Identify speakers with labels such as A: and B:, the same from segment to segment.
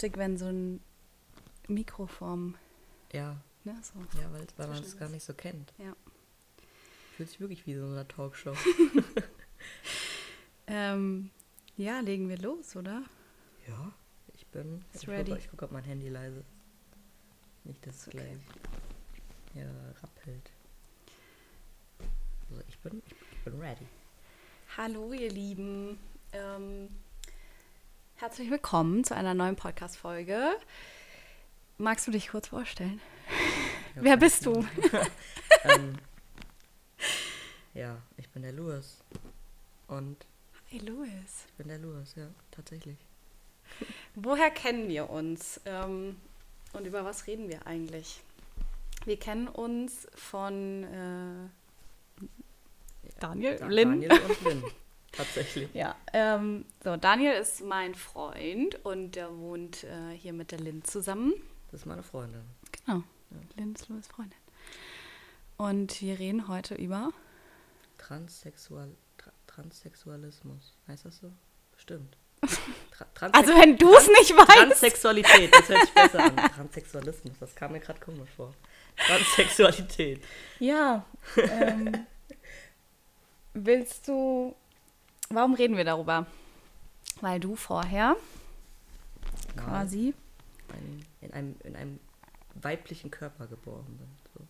A: lustig, wenn so ein Mikroform,
B: Ja,
A: ne, so.
B: ja weil, weil man es gar nicht so kennt.
A: Ja.
B: Fühlt sich wirklich wie so eine Talkshow.
A: Ähm, ja, legen wir los, oder?
B: ja, ich bin.
A: Ist
B: ich
A: ready.
B: Gucke, ich gucke, ob mein Handy leise ist. Nicht, dass es
A: okay.
B: gleich ja, rappelt. Also ich bin, ich, ich bin ready.
A: Hallo, ihr Lieben. Ähm, herzlich willkommen zu einer neuen Podcast-Folge. Magst du dich kurz vorstellen?
B: Ja,
A: Wer bist du?
B: ähm, ja, ich bin der Louis. Und
A: Hey, Louis.
B: ich bin der Louis, ja, tatsächlich.
A: Woher kennen wir uns? Ähm, und über was reden wir eigentlich? Wir kennen uns von äh, Daniel,
B: Da-
A: Lynn.
B: Daniel und Lynn. Tatsächlich.
A: Ja, ähm, so, Daniel ist mein Freund und der wohnt äh, hier mit der Lynn zusammen.
B: Das ist meine Freundin.
A: Genau, Lynn ist Louis Freundin. Und wir reden heute über
B: Transsexual, Tra Transsexualismus. Heißt das so? Bestimmt. Tra
A: Also wenn du es nicht weißt.
B: Transsexualität, das hört sich besser an. Transsexualismus, das kam mir gerade komisch vor. Transsexualität.
A: Ja. Ähm, willst du. Warum reden wir darüber? Weil du vorher quasi.
B: In, einem, in einem weiblichen Körper geboren bin. So.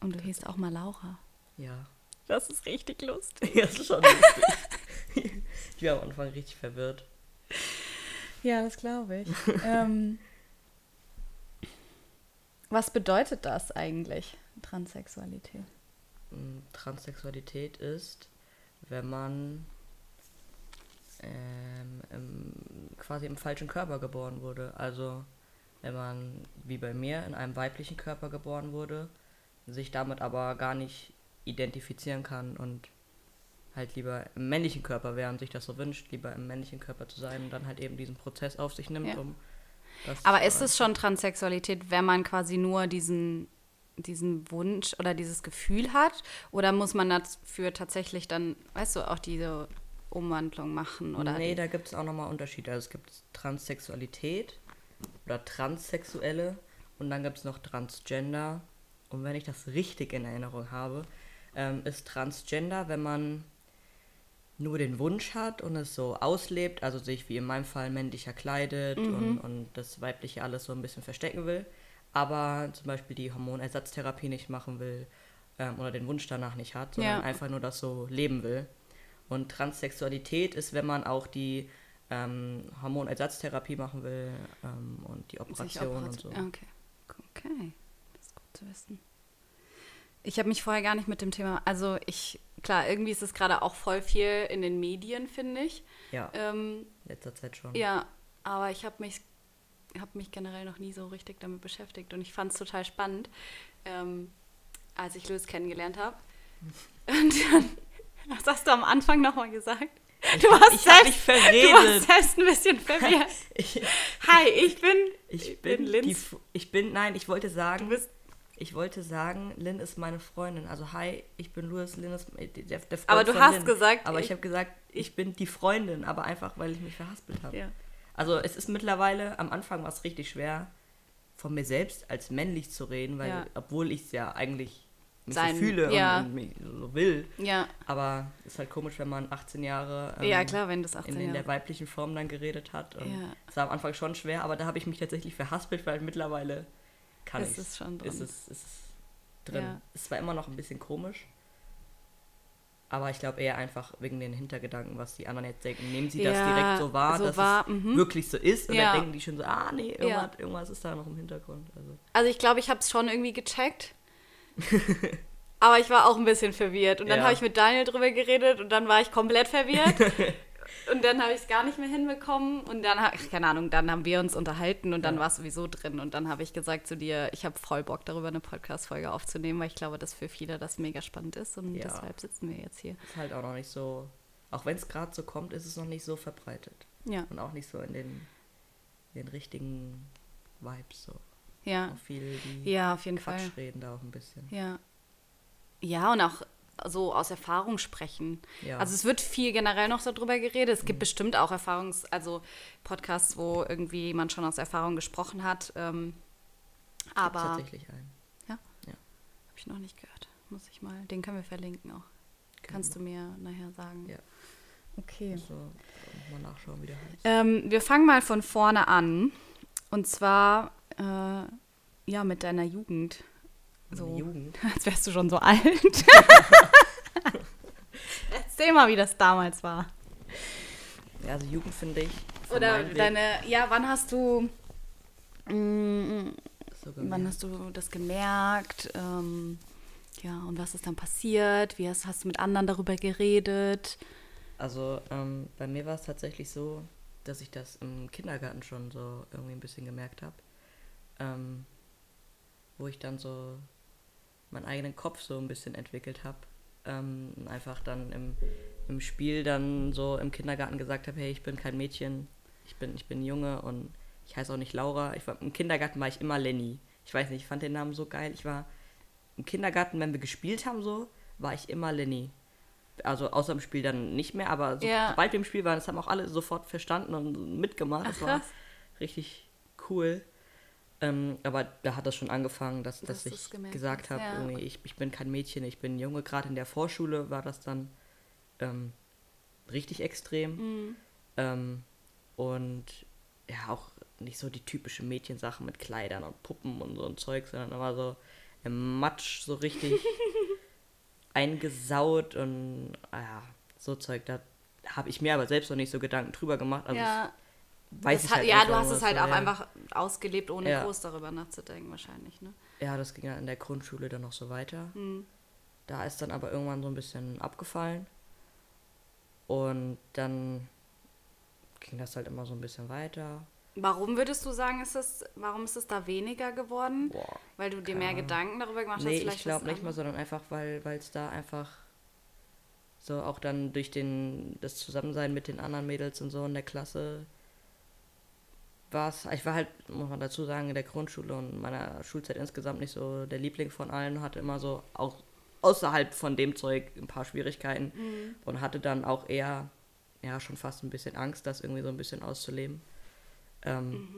A: Und du hießt auch mal Laura.
B: Ja.
A: Das ist richtig lustig.
B: Ja, das ist schon lustig. ich war am Anfang richtig verwirrt.
A: Ja, das glaube ich. ähm, was bedeutet das eigentlich, Transsexualität?
B: Mm, Transsexualität ist, wenn man ähm, im, quasi im falschen Körper geboren wurde. Also wenn man, wie bei mir, in einem weiblichen Körper geboren wurde, sich damit aber gar nicht identifizieren kann und halt lieber im männlichen Körper wäre und sich das so wünscht, lieber im männlichen Körper zu sein und dann halt eben diesen Prozess auf sich nimmt,
A: Ja.
B: um das
A: Aber ist es schon Transsexualität, wenn man quasi nur diesen, diesen Wunsch oder dieses Gefühl hat? Oder muss man dafür tatsächlich dann, weißt du, auch diese Umwandlung machen? Oder
B: nee, da gibt es auch nochmal Unterschiede. Also es gibt Transsexualität oder Transsexuelle und dann gibt es noch Transgender. Und wenn ich das richtig in Erinnerung habe, ähm, ist Transgender, wenn man nur den Wunsch hat und es so auslebt, also sich wie in meinem Fall männlicher kleidet und, und das Weibliche alles so ein bisschen verstecken will, aber zum Beispiel die Hormonersatztherapie nicht machen will ähm, oder den Wunsch danach nicht hat, sondern
A: Ja.
B: einfach nur das so leben will. Und Transsexualität ist, wenn man auch die ähm, Hormonersatztherapie machen will ähm, und die Operation und so.
A: Okay. okay, das ist gut zu wissen. Ich habe mich vorher gar nicht mit dem Thema, also ich, klar, irgendwie ist es gerade auch voll viel in den Medien, finde ich.
B: Ja,
A: Ähm,
B: letzter Zeit schon.
A: Ja, aber ich habe mich, hab mich generell noch nie so richtig damit beschäftigt und ich fand es total spannend, ähm, als ich Louis kennengelernt habe. Und dann, was hast du am Anfang nochmal gesagt?
B: Ich
A: Du warst
B: ich hab mich
A: selbst- Du
B: verredet.
A: warst selbst ein bisschen verwirrt.
B: Ich,
A: Hi, ich bin,
B: ich bin die,
A: Linz.
B: Ich bin, nein, ich wollte sagen, ich wollte sagen, Lynn ist meine Freundin. Also hi, ich bin Louis, Lynn ist der, der Freund
A: Aber du hast
B: Lynn.
A: gesagt,
B: Aber ich,
A: ich-
B: habe gesagt, ich bin die Freundin, aber einfach, weil ich mich verhaspelt habe.
A: ja.
B: Also es ist mittlerweile, am Anfang war es richtig schwer, von mir selbst als männlich zu reden, weil
A: Ja.
B: obwohl ich es ja eigentlich
A: Sein-
B: so fühle
A: ja.
B: und, und mich so will.
A: Ja,
B: Aber es ist halt komisch, wenn man 18 Jahre ähm,
A: ja, klar, wenn das 18
B: in, in der weiblichen Form dann geredet hat. Und
A: Ja.
B: Es war am Anfang schon schwer, aber da habe ich mich tatsächlich verhaspelt, weil mittlerweile kann
A: Ist
B: ich
A: es schon drin.
B: Ist es, ist es drin. Ist zwar immer noch ein bisschen komisch, aber ich glaube eher einfach wegen den Hintergedanken, was die anderen jetzt denken. Nehmen sie das
A: Ja,
B: direkt so wahr,
A: so
B: dass
A: wahr,
B: es
A: mhm.
B: wirklich so ist? Und
A: Ja.
B: dann denken die schon so, ah nee, irgendwas,
A: Ja.
B: irgendwas ist da noch im Hintergrund. Also.
A: Also ich glaube, ich habe es schon irgendwie gecheckt. Aber ich war auch ein bisschen verwirrt. Und dann habe ich mit Daniel drüber geredet und dann war ich komplett verwirrt. und dann habe ich es gar nicht mehr hinbekommen. Und dann, ach, keine Ahnung, dann haben wir uns unterhalten und dann
B: Ja.
A: war es sowieso drin. Und dann habe ich gesagt zu dir, ich habe voll Bock darüber eine Podcast-Folge aufzunehmen, weil ich glaube, dass für viele das mega spannend ist. Und
B: Ja.
A: deshalb sitzen wir jetzt hier.
B: Ist halt auch noch nicht so, auch wenn es gerade so kommt, ist es noch nicht so verbreitet.
A: Ja,
B: Und auch nicht so in den, den richtigen Vibes so.
A: ja.
B: Auch viele, die
A: Ja, auf jeden
B: Quatsch
A: Fall.
B: reden da auch ein bisschen.
A: Ja. Ja, und auch so aus Erfahrung sprechen.
B: Ja.
A: Also es wird viel generell noch so drüber geredet. Es gibt bestimmt auch Erfahrungs-, also Podcasts, wo irgendwie jemand schon aus Erfahrung gesprochen hat. Ähm, aber habe
B: Tatsächlich ein.
A: ich noch nicht gehört. Muss ich mal. Den können wir verlinken auch. Kannst du mir nachher sagen.
B: Ja.
A: Okay.
B: So, mal nachschauen, wie der heißt.
A: Ähm, wir fangen mal von vorne an. Und zwar äh, ja mit deiner Jugend. So.
B: Jugend.
A: Als wärst du schon so alt. Erzähl mal, wie das damals war.
B: Ja, also Jugend finde ich.
A: Oder deine, ja, wann hast du, mm, wann hast du das gemerkt? Ähm, ja, und was ist dann passiert? Wie hast, hast du mit anderen darüber geredet?
B: Also ähm, bei mir war es tatsächlich so, dass ich das im Kindergarten schon so irgendwie ein bisschen gemerkt habe. Ähm, wo ich dann so meinen eigenen Kopf so ein bisschen entwickelt habe. Ähm, und einfach dann im, im Spiel dann so im Kindergarten gesagt habe, hey, ich bin kein Mädchen, ich bin, ich bin Junge und ich heiße auch nicht Laura. Ich war, Im Kindergarten war ich immer Lenny. Ich weiß nicht, ich fand den Namen so geil. Ich war im Kindergarten, wenn wir gespielt haben so, war ich immer Lenny. Also außer im Spiel dann nicht mehr, aber so,
A: Ja.
B: sobald wir im Spiel waren, das haben auch alle sofort verstanden und mitgemacht.
A: Ach,
B: das war richtig cool. Ähm, aber da hat das schon angefangen, dass,
A: Dass du's
B: ich gesagt habe,
A: ja.
B: ich, ich bin kein Mädchen, ich bin Junge. Gerade in der Vorschule war das dann ähm, richtig extrem.
A: Mhm.
B: Ähm, und ja, auch nicht so die typische Mädchensache mit Kleidern und Puppen und so ein Zeug, sondern immer so im Matsch so richtig eingesaut und ah ja, so Zeug. Da habe ich mir aber selbst noch nicht so Gedanken drüber gemacht. Also
A: ja,
B: ich weiß
A: das
B: ich
A: hat,
B: halt
A: ja, du hast es halt auch
B: ja.
A: einfach ausgelebt, ohne
B: Ja.
A: groß darüber nachzudenken wahrscheinlich, ne?
B: Ja, das ging dann in der Grundschule dann noch so weiter.
A: Mhm.
B: Da ist dann aber irgendwann so ein bisschen abgefallen. Und dann ging das halt immer so ein bisschen weiter.
A: Warum würdest du sagen, ist es, warum ist es da weniger geworden?
B: Boah.
A: Weil du dir mehr. Gedanken darüber gemacht hast?
B: Nee, ich glaube nicht mal, sondern einfach, weil es da einfach so auch dann durch den das Zusammensein mit den anderen Mädels und so in der Klasse war es, ich war halt, muss man dazu sagen, in der Grundschule und meiner Schulzeit insgesamt nicht so der Liebling von allen, hatte immer so auch außerhalb von dem Zeug ein paar Schwierigkeiten
A: Mhm.
B: und hatte dann auch eher, ja, schon fast ein bisschen Angst, das irgendwie so ein bisschen auszuleben. Ähm,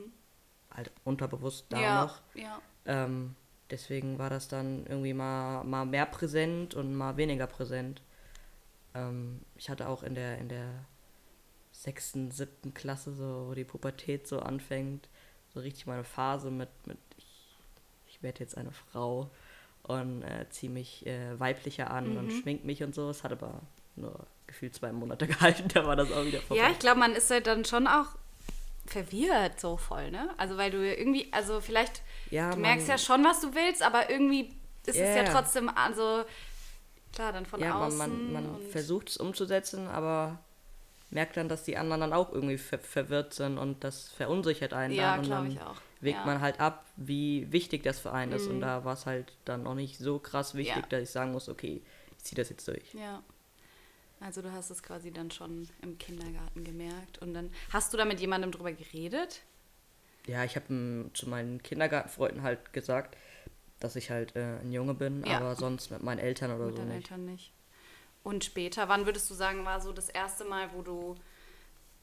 B: Halt unterbewusst da
A: Mhm. ja,
B: noch.
A: ja.
B: Ähm, deswegen war das dann irgendwie mal, mal mehr präsent und mal weniger präsent. Ähm, ich hatte auch in der, in der sechsten, siebten Klasse, so, wo die Pubertät so anfängt, so richtig meine Phase mit, mit ich, ich werde jetzt eine Frau und äh, ziehe mich äh, weiblicher an und
A: Mhm.
B: schmink mich und so. Es hat aber nur gefühlt zwei Monate gehalten, da war das auch wieder vorbei.
A: Ja, ich glaube, man ist halt dann schon auch verwirrt so voll, ne? Also weil du irgendwie, also vielleicht,
B: Ja,
A: du merkst
B: man-
A: ja schon, was du willst, aber irgendwie ist es ja trotzdem, also klar, dann von
B: ja, man,
A: außen.
B: man, man
A: und,
B: versucht es umzusetzen, aber merkt dann, dass die anderen dann auch irgendwie ver verwirrt sind und das verunsichert einen
A: Ja,
B: dann und dann
A: ich auch.
B: wägt
A: ja.
B: man halt ab, wie wichtig das für einen ist und
A: Mhm.
B: da war es halt dann auch nicht so krass wichtig,
A: Ja.
B: dass ich sagen muss, okay, ich ziehe das jetzt durch.
A: Ja. Also du hast es quasi dann schon im Kindergarten gemerkt und dann hast du da mit jemandem drüber geredet?
B: Ja, ich habe zu meinen Kindergartenfreunden halt gesagt, dass ich halt äh, ein Junge bin,
A: Ja.
B: aber sonst mit meinen Eltern oder
A: mit
B: so
A: deinen
B: nicht.
A: Eltern nicht. Und später, wann würdest du sagen, war so das erste Mal, wo du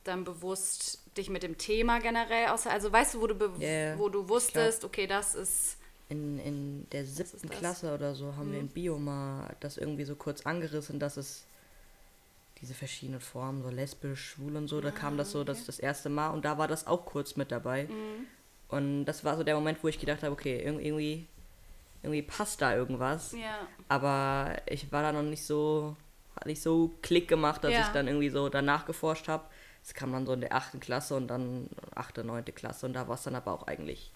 A: dann bewusst dich mit dem Thema generell außer, also weißt du, wo du,
B: ja,
A: wo du wusstest, okay, das ist,
B: In, in der siebten? Klasse oder so haben wir
A: Mhm.
B: in Bio mal das irgendwie so kurz angerissen, dass es diese verschiedenen Formen, so lesbisch, schwul und so, da kam das so das, das erste Mal und da war das auch kurz mit dabei.
A: Mhm.
B: Und das war so der Moment, wo ich gedacht habe, okay, irg- irgendwie, irgendwie passt da irgendwas.
A: ja,
B: Aber ich war da noch nicht so, nicht so Klick gemacht, dass
A: Ja.
B: ich dann irgendwie so danach geforscht habe. Es kam dann so in der achten Klasse und dann achte, neunte Klasse und da war es dann aber auch eigentlich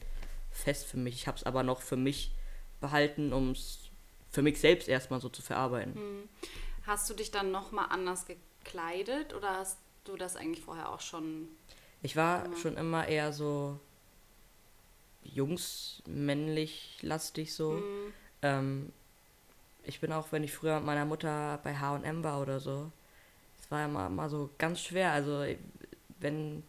B: fest für mich. Ich habe es aber noch für mich behalten, um es für mich selbst erstmal so zu verarbeiten.
A: Hm. hast du dich dann nochmal anders gekleidet oder hast du das eigentlich vorher auch schon,
B: Ich war
A: Immer.
B: schon immer eher so jungsmännlich lastig so.
A: Hm,
B: Ähm, ich bin auch, wenn ich früher mit meiner Mutter bei H&M war oder so, es war ja mal, mal so ganz schwer. Also wenn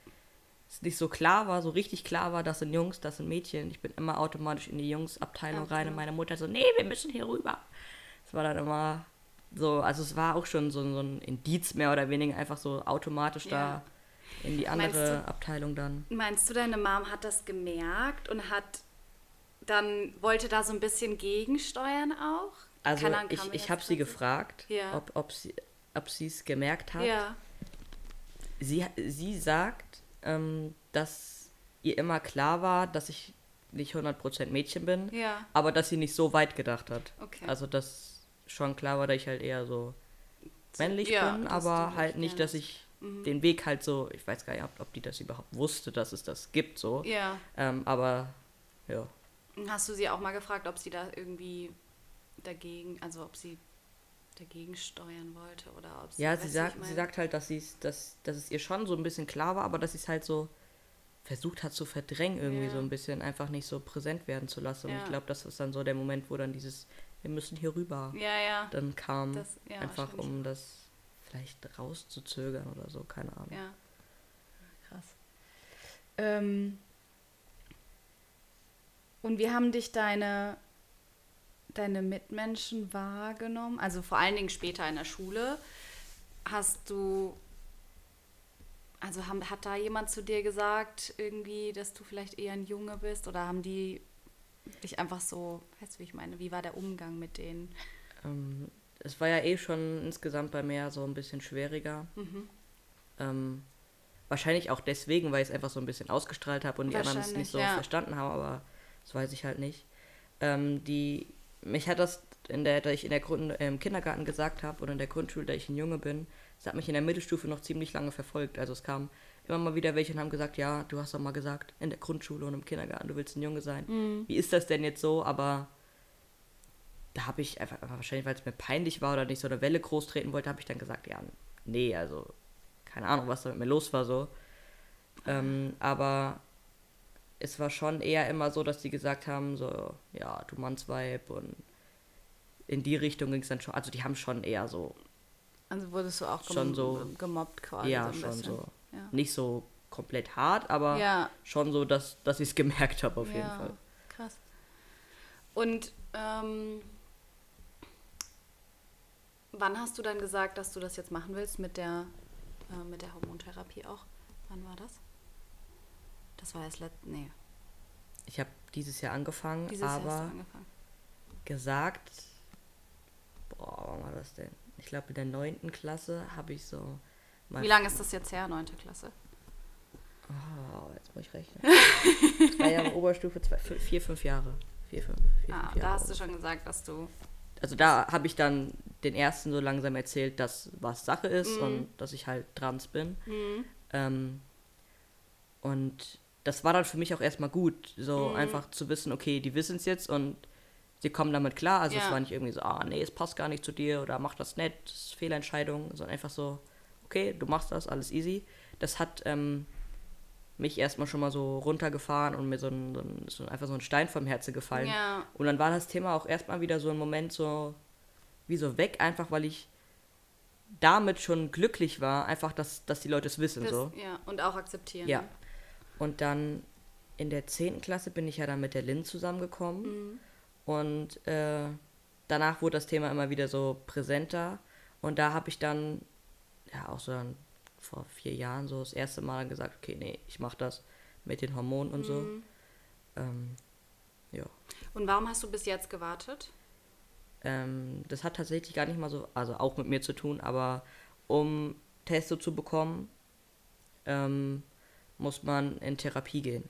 B: es nicht so klar war, so richtig klar war, das sind Jungs, das sind Mädchen, ich bin immer automatisch in die Jungsabteilung
A: Ja,
B: rein und meine Mutter so, nee, wir müssen hier rüber. Es war dann immer so, also es war auch schon so, so ein Indiz mehr oder weniger einfach so automatisch
A: Ja.
B: da in die andere
A: du-
B: Abteilung dann.
A: Meinst du, deine Mom hat das gemerkt und hat dann, wollte da so ein bisschen gegensteuern auch?
B: Also
A: Ahnung,
B: ich, ich habe sie gefragt,
A: Ja.
B: ob, ob sie ob es gemerkt hat.
A: Ja,
B: Sie, sie sagt, ähm, dass ihr immer klar war, dass ich nicht 100% Mädchen bin,
A: ja,
B: aber dass sie nicht so weit gedacht hat.
A: okay.
B: Also dass schon klar war, dass ich halt eher so männlich
A: ja,
B: bin, aber halt nicht, dass ich
A: Mhm.
B: den Weg halt so, ich weiß gar nicht, ob, die das überhaupt wusste, dass es das gibt so.
A: ja.
B: Ähm, aber ja.
A: Hast du sie auch mal gefragt, ob sie da irgendwie dagegen, also ob sie dagegen steuern wollte oder ob sie.
B: Ja, sie sagt, sie sagt halt, dass, sie's, dass, dass es ihr schon so ein bisschen klar war, aber dass sie es halt so versucht hat zu verdrängen, irgendwie
A: Ja.
B: so ein bisschen einfach nicht so präsent werden zu lassen. Und
A: Ja.
B: ich glaube, das ist dann so der Moment, wo dann dieses, wir müssen hier rüber,
A: Ja, ja.
B: dann kam,
A: Das, ja
B: einfach um das vielleicht rauszuzögern oder so, keine Ahnung.
A: Ja. Krass. Ähm, und wie haben dich deine, deine Mitmenschen wahrgenommen? Also vor allen Dingen später in der Schule. Hast du, also haben, hat da jemand zu dir gesagt, irgendwie, dass du vielleicht eher ein Junge bist? Oder haben die dich einfach so, weißt du, wie ich meine, wie war der Umgang mit denen?
B: Ähm, es war ja eh schon insgesamt bei mir so ein bisschen schwieriger.
A: Mhm.
B: Ähm, wahrscheinlich auch deswegen, weil ich es einfach so ein bisschen ausgestrahlt habe und die anderen es nicht so
A: ja.
B: verstanden haben, aber das weiß ich halt nicht. Ähm, die, mich hat das, in der, da ich in der Grund, im Kindergarten gesagt habe oder in der Grundschule, da ich ein Junge bin, das hat mich in der Mittelstufe noch ziemlich lange verfolgt. Also es kam immer mal wieder welche und haben gesagt, ja, du hast doch mal gesagt, in der Grundschule und im Kindergarten, du willst ein Junge sein.
A: Mhm.
B: Wie ist das denn jetzt so? Aber da habe ich einfach, einfach wahrscheinlich, weil es mir peinlich war oder nicht so eine Welle groß treten wollte, habe ich dann gesagt, ja, nee, also keine Ahnung, was da mit mir los war so. Ähm, aber es war schon eher immer so, dass die gesagt haben, so, ja, du Mannsweib und in die Richtung ging es dann schon. Also die haben schon eher so,
A: Also wurdest du auch
B: Schon so-
A: gemobbt quasi.
B: ja,
A: so
B: schon
A: bisschen.
B: so.
A: Ja.
B: Nicht so komplett hart, aber
A: Ja,
B: schon so, dass, dass ich es gemerkt habe auf jeden
A: ja,
B: Fall.
A: Krass. Und ähm, wann hast du dann gesagt, dass du das jetzt machen willst mit der, äh, mit der Hormontherapie auch? Wann war das? Das war erst letztes. Nee,
B: Ich habe dieses Jahr angefangen,
A: dieses Jahr
B: aber
A: angefangen.
B: gesagt, boah, wann war das denn? Ich glaube, in der neunten Klasse habe ich so
A: Wie lange ist das jetzt her, neunte Klasse?
B: Oh, jetzt muss ich rechnen. Drei Jahre Oberstufe, zwei, vier, fünf Jahre. Vier, fünf, vier,
A: Ah,
B: fünf
A: da
B: Jahre.
A: hast du schon gesagt, dass du.
B: also da habe ich dann den ersten so langsam erzählt, dass was Sache ist
A: Mhm.
B: und dass ich halt trans bin.
A: Hm,
B: Ähm, und das war dann für mich auch erstmal gut, so
A: Mhm.
B: einfach zu wissen, okay, die wissen es jetzt und sie kommen damit klar. Also
A: Ja.
B: es war nicht irgendwie so, ah nee, es passt gar nicht zu dir oder mach das nicht, das ist Fehlentscheidung, sondern einfach so, okay, du machst das, alles easy. Das hat ähm, mich erstmal schon mal so runtergefahren und mir so, ein, so, ein, so einfach so ein Stein vom Herzen gefallen.
A: ja,
B: Und dann war das Thema auch erstmal wieder so ein Moment so, wie so weg, einfach weil ich damit schon glücklich war, einfach, dass, dass die Leute es wissen.
A: das,
B: so.
A: ja. Und auch akzeptieren.
B: Ja. Und dann in der 10. Klasse bin ich ja dann mit der Lynn zusammengekommen.
A: Mhm.
B: Und äh, danach wurde das Thema immer wieder so präsenter. Und da habe ich dann, ja, auch so dann vor vier Jahren so das erste Mal gesagt, okay, nee, ich mache das mit den Hormonen und so.
A: Mhm.
B: Ähm, ja.
A: Und warum hast du bis jetzt gewartet?
B: Ähm, das hat tatsächlich gar nicht mal so, also auch mit mir zu tun, aber um Testo zu bekommen, ähm, muss man in Therapie gehen.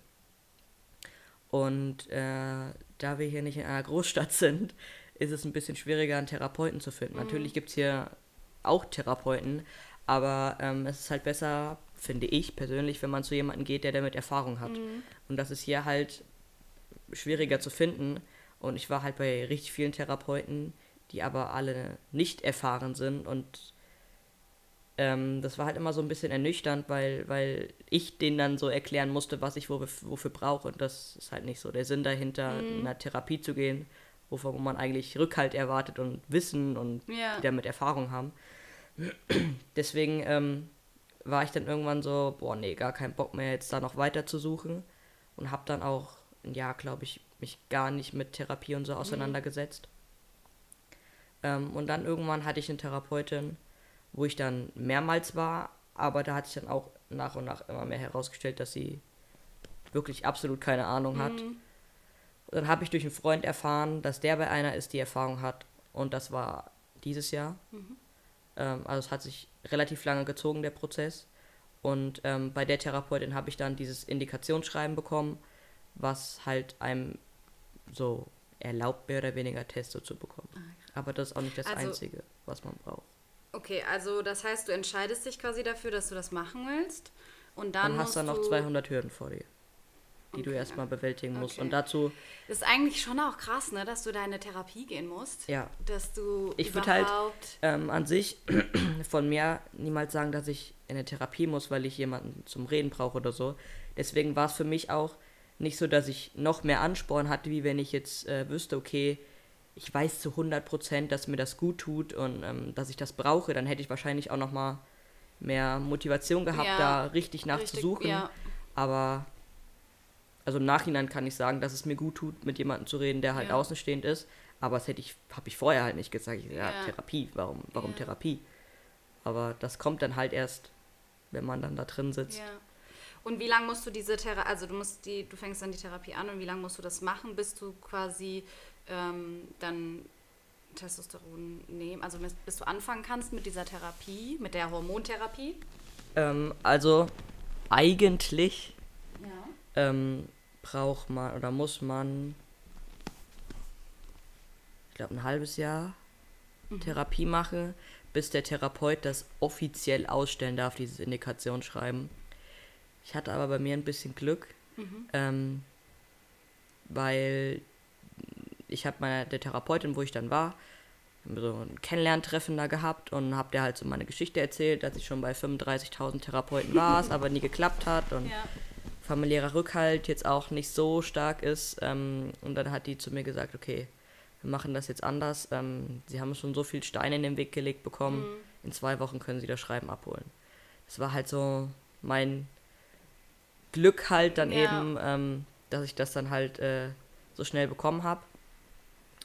B: Und äh, da wir hier nicht in einer Großstadt sind, ist es ein bisschen schwieriger, einen Therapeuten zu finden. Natürlich gibt es hier auch Therapeuten, aber ähm, es ist halt besser, finde ich persönlich, wenn man zu jemandem geht, der damit Erfahrung hat. Und das ist hier halt schwieriger zu finden. Und ich war halt bei richtig vielen Therapeuten, die aber alle nicht erfahren sind. Und ähm, das war halt immer so ein bisschen ernüchternd, weil, weil ich denen dann so erklären musste, was ich wofür, wofür brauche. Und das ist halt nicht so der Sinn dahinter, in einer Therapie zu gehen, wovon man eigentlich Rückhalt erwartet und Wissen und
A: Ja.
B: die damit Erfahrung haben. Deswegen ähm, war ich dann irgendwann so, boah, nee, gar keinen Bock mehr, jetzt da noch weiter zu suchen. Und habe dann auch ein Jahr, glaube ich, mich gar nicht mit Therapie und so auseinandergesetzt. Ähm, und dann irgendwann hatte ich eine Therapeutin, wo ich dann mehrmals war, aber da hat sich dann auch nach und nach immer mehr herausgestellt, dass sie wirklich absolut keine Ahnung hat.
A: Mhm.
B: Dann habe ich durch einen Freund erfahren, dass der bei einer ist, die Erfahrung hat. Und das war dieses Jahr. Ähm, also es hat sich relativ lange gezogen, der Prozess. Und ähm, bei der Therapeutin habe ich dann dieses Indikationsschreiben bekommen, was halt einem so erlaubt, mehr oder weniger Testo zu bekommen. Aber das ist auch nicht das
A: Also-
B: Einzige, was man braucht.
A: Okay, also das heißt, du entscheidest dich quasi dafür, dass du das machen willst. Und dann
B: Dann hast du dann noch
A: du
B: 200 Hürden vor dir, die du
A: Okay.
B: erstmal bewältigen musst.
A: Okay.
B: Und dazu,
A: Das ist eigentlich schon auch krass, ne, dass du da in eine Therapie gehen musst.
B: ja,
A: Dass du
B: Ich würd halt-
A: überhaupt.
B: ähm, an sich von mir niemals sagen, dass ich in eine Therapie muss, weil ich jemanden zum Reden brauche oder so. Deswegen war es für mich auch nicht so, dass ich noch mehr Ansporn hatte, wie wenn ich jetzt äh, wüsste, okay, ich weiß zu 100 Prozent, dass mir das gut tut und ähm, dass ich das brauche, dann hätte ich wahrscheinlich auch noch mal mehr Motivation gehabt,
A: Ja,
B: da richtig nachzusuchen.
A: Richtig, ja.
B: Aber also im Nachhinein kann ich sagen, dass es mir gut tut, mit jemandem zu reden, der halt
A: Ja.
B: außenstehend ist. Aber das hätte ich, habe ich vorher halt nicht gesagt. Ich, ja,
A: Ja.
B: Therapie, warum, warum. Therapie? Aber das kommt dann halt erst, wenn man dann da drin sitzt.
A: Ja. Und wie lange musst du diese Therapie, also du musst die, du fängst dann die Therapie an und wie lange musst du das machen, bis du quasi ähm, dann Testosteron nehmen, also bis, du anfangen kannst mit dieser Therapie, mit der Hormontherapie?
B: Ähm, also eigentlich
A: Ja.
B: ähm, braucht man oder muss man, ich glaube, ein halbes Jahr Therapie machen, bis der Therapeut das offiziell ausstellen darf, dieses Indikationsschreiben. Ich hatte aber bei mir ein bisschen Glück, ähm, weil ich habe meine der Therapeutin, wo ich dann war, so ein Kennenlerntreffen da gehabt und habe der halt so meine Geschichte erzählt, dass ich schon bei 35.000 Therapeuten war, es aber nie geklappt hat und
A: Ja.
B: familiärer Rückhalt jetzt auch nicht so stark ist. Ähm, und dann hat die zu mir gesagt, okay, wir machen das jetzt anders. Ähm, sie haben schon so viel Steine in den Weg gelegt bekommen. In zwei Wochen können sie das Schreiben abholen. Das war halt so mein Glück halt dann
A: Ja.
B: eben, ähm, dass ich das dann halt äh, so schnell bekommen habe.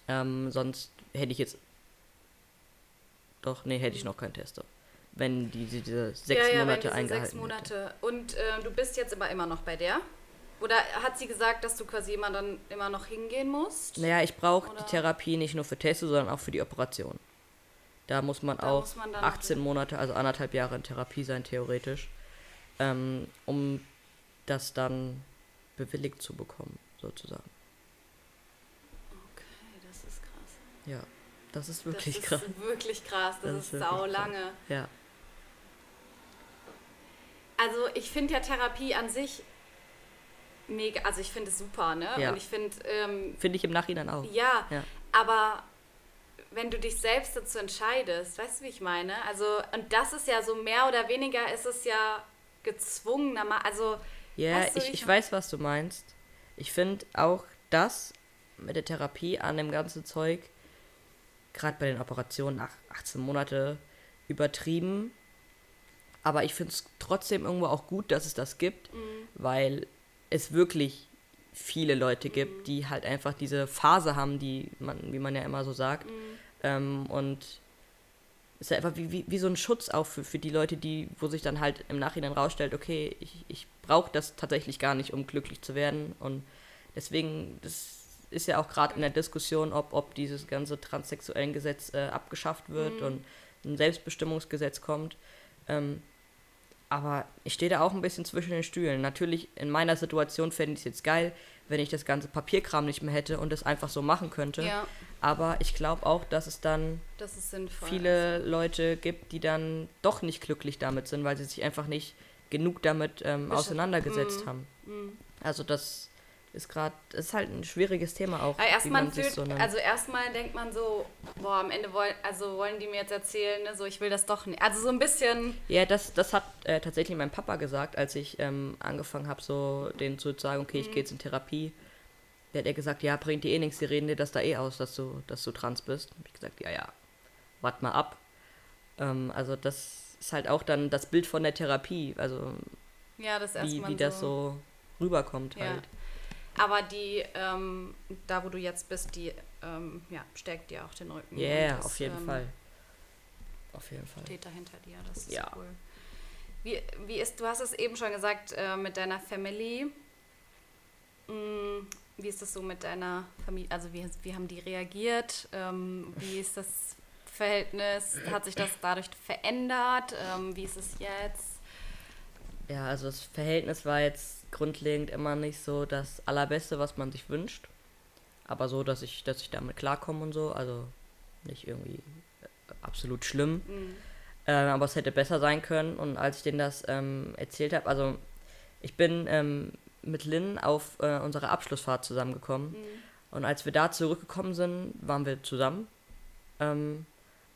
B: Ähm, sonst hätte ich jetzt doch, nee, hätte ich noch keinen Tester. Wenn die, die diese sechs
A: ja, ja,
B: Monate
A: wenn diese sechs
B: hätte.
A: Monate. Und äh, du bist jetzt aber immer noch bei der? Oder hat sie gesagt, dass du quasi immer dann immer noch hingehen musst?
B: Naja, ich brauche die Therapie nicht nur für Testo, sondern auch für die Operation. Da muss man
A: Da
B: auch
A: muss man dann noch
B: 18 Monate, also anderthalb Jahre in Therapie sein, theoretisch, ähm, um das dann bewilligt zu bekommen, sozusagen.
A: Okay, das ist krass.
B: Ja, das ist wirklich
A: das
B: krass.
A: ist wirklich krass. Das,
B: Das ist
A: ist, sau lange.
B: Ja,
A: Also ich finde ja Therapie an sich mega, also ich finde es super, ne?
B: Ja.
A: Und ich finde, ähm,
B: finde ich im Nachhinein auch.
A: ja,
B: Ja.
A: aber wenn du dich selbst dazu entscheidest, weißt du, wie ich meine? Also, und das ist ja so mehr oder weniger ist es ja gezwungener, also,
B: Ja,
A: Weißt du,
B: ich
A: ich
B: weiß, was du meinst. Ich finde auch das mit der Therapie an dem ganzen Zeug, gerade bei den Operationen nach 18 Monate, übertrieben. Aber ich finde es trotzdem irgendwo auch gut, dass es das gibt, weil es wirklich viele Leute gibt, die halt einfach diese Phase haben, die man, wie man ja immer so sagt. Ähm, und es ist ja einfach wie, wie, wie so ein Schutz auch für, für die Leute, die, wo sich dann halt im Nachhinein rausstellt, okay, ich, ich brauche das tatsächlich gar nicht, um glücklich zu werden. Und deswegen, das ist ja auch gerade in der Diskussion, ob, ob dieses ganze transsexuellen Gesetz äh, abgeschafft wird und ein Selbstbestimmungsgesetz kommt. Ähm, aber ich stehe da auch ein bisschen zwischen den Stühlen. Natürlich, in meiner Situation fände ich es jetzt geil, wenn ich das ganze Papierkram nicht mehr hätte und es einfach so machen könnte.
A: ja,
B: Aber ich glaube auch, dass es dann
A: das ist sinnvoll.
B: viele Leute gibt, die dann doch nicht glücklich damit sind, weil sie sich einfach nicht genug damit ähm, auseinandergesetzt
A: Mm,
B: haben. Also das ist gerade, ist halt ein schwieriges Thema auch.
A: Erstmal
B: so
A: also erstmal denkt man so, boah, am Ende wollen, also wollen die mir jetzt erzählen, ne, so ich will das doch nicht. Also so ein bisschen,
B: Ja, das, das hat äh, tatsächlich mein Papa gesagt, als ich ähm, angefangen habe, so denen zu sagen, okay,
A: Mhm.
B: ich gehe jetzt in Therapie. Der hat er gesagt, ja, bringt dir eh nichts, die reden dir das da eh aus, dass du, dass du trans bist. Hab ich gesagt, ja, ja, wart mal ab. Ähm, also das ist halt auch dann das Bild von der Therapie, also
A: ja, das
B: wie, wie das so rüberkommt
A: Ja.
B: halt.
A: Aber die, ähm, da wo du jetzt bist, die ähm, ja, stärkt dir auch den Rücken.
B: Ja, yeah, auf jeden
A: ähm,
B: Fall. Auf jeden Fall.
A: Steht da hinter dir, das ist
B: Ja.
A: cool. Wie, wie ist, du hast es eben schon gesagt, äh, mit deiner Family. Mm, wie ist das so mit deiner Familie? Also wie, wie haben die reagiert? Ähm, wie ist das Verhältnis? Hat sich das dadurch verändert? Ähm, wie ist es jetzt?
B: Ja, also das Verhältnis war jetzt grundlegend immer nicht so das Allerbeste, was man sich wünscht. Aber so, dass ich, dass ich damit klarkomme und so. Also nicht irgendwie äh, absolut schlimm.
A: Mm,
B: Ähm, aber es hätte besser sein können. Und als ich denen das ähm, erzählt habe, also ich bin ähm, mit Lynn auf äh, unsere Abschlussfahrt zusammengekommen.
A: mm,
B: Und als wir da zurückgekommen sind, waren wir zusammen. Ähm,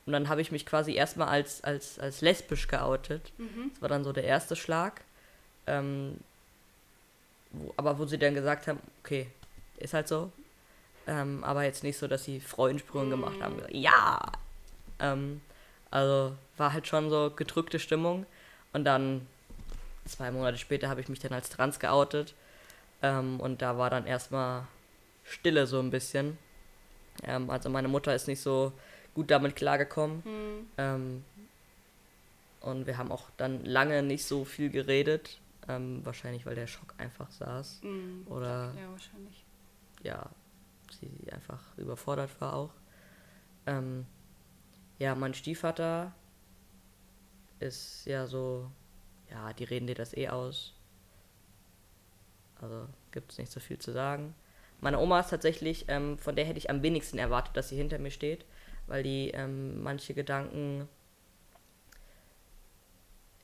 B: und dann habe ich mich quasi erstmal als, als, als lesbisch geoutet.
A: mhm.
B: Das war dann so der erste Schlag. Aber wo sie dann gesagt haben, okay, ist halt so. Ähm, aber jetzt nicht so, dass sie Freudensprünge gemacht haben.
A: Mhm.
B: Ja! Ähm, also war halt schon so gedrückte Stimmung. Und dann, zwei Monate später, habe ich mich dann als trans geoutet. Ähm, und da war dann erstmal Stille so ein bisschen. Ähm, also meine Mutter ist nicht so gut damit klargekommen.
A: Mm,
B: Ähm, und wir haben auch dann lange nicht so viel geredet. Ähm, wahrscheinlich, weil der Schock einfach saß.
A: mm.
B: Oder
A: Ja, wahrscheinlich.
B: ja, sie einfach überfordert war auch. Ähm, ja, mein Stiefvater ist ja so, ja, die reden dir das eh aus. Also gibt es nicht so viel zu sagen. Meine Oma ist tatsächlich, ähm, von der hätte ich am wenigsten erwartet, dass sie hinter mir steht, weil die ähm, manche Gedanken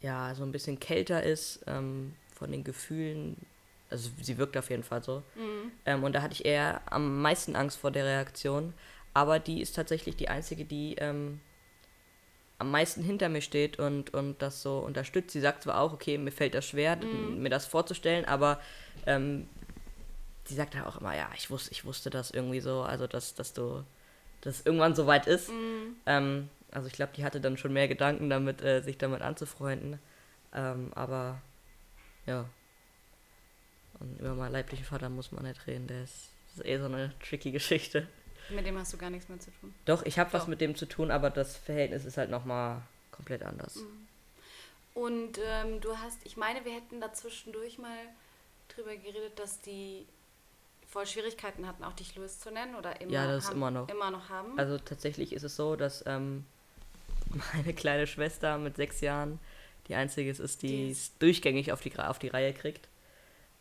B: ja so ein bisschen kälter ist ähm, von den Gefühlen. Also sie wirkt auf jeden Fall so.
A: Mm,
B: Ähm, und da hatte ich eher am meisten Angst vor der Reaktion. Aber die ist tatsächlich die einzige, die ähm, am meisten hinter mir steht und, und das so unterstützt. Sie sagt zwar auch, okay, mir fällt das schwer,
A: Mhm.
B: mir das vorzustellen, aber ähm, sie sagt halt auch immer, ja, ich wusste, ich wusste das irgendwie so, also dass, dass du, dass irgendwann so weit ist.
A: mm.
B: Also ich glaube, die hatte dann schon mehr Gedanken damit, äh, sich damit anzufreunden. Ähm, aber ja. Und über meinen leiblichen Vater muss man nicht reden, der ist, das ist eh so eine tricky Geschichte.
A: Mit dem hast du gar nichts mehr zu tun.
B: Doch, ich habe was mit dem zu tun, aber das Verhältnis ist halt nochmal komplett anders.
A: Und ähm, du hast, ich meine, wir hätten da zwischendurch mal drüber geredet, dass die voll Schwierigkeiten hatten, auch dich Louis zu nennen oder immer,
B: Ja, das
A: haben,
B: immer noch.
A: immer noch haben.
B: Also tatsächlich ist es so, dass ähm, meine kleine Schwester mit sechs Jahren die einzige ist, die es durchgängig auf die, auf die Reihe kriegt.